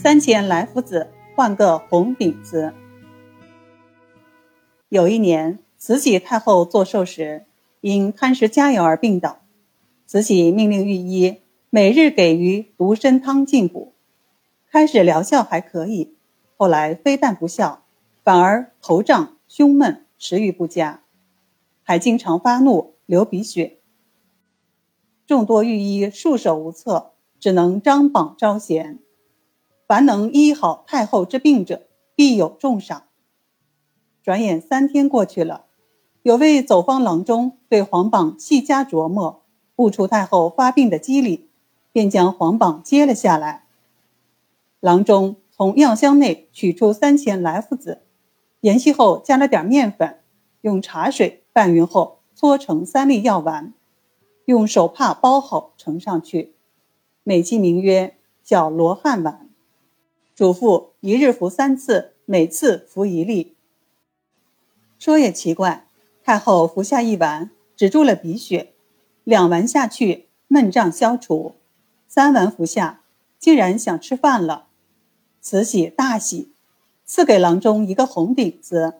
三千来福子换个红顶子。有一年，慈禧太后做寿时，因贪食佳肴而病倒。慈禧命令御医每日给予独参汤进补。开始疗效还可以，后来非但不效，反而头胀、胸闷、食欲不佳，还经常发怒、流鼻血。众多御医束手无策，只能张榜招贤。凡能医好太后之病者，必有重赏。转眼三天过去了，有位走方郎中对皇榜细加琢磨，悟出太后发病的机理，便将皇榜揭了下来。郎中从药箱内取出三钱来福子，研析后加了点面粉，用茶水拌匀后搓成三粒药丸，用手帕包好呈上去，美其名曰“小罗汉丸”。嘱咐一日服三次，每次服一粒。说也奇怪，太后服下一丸，止住了鼻血；两丸下去，闷胀消除；三丸服下，竟然想吃饭了。慈禧大喜，赐给郎中一个红顶子。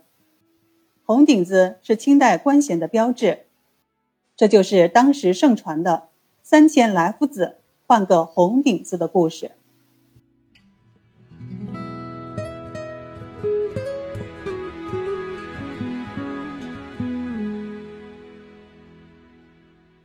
红顶子是清代官衔的标志，这就是当时盛传的“三千来福子换个红顶子”的故事。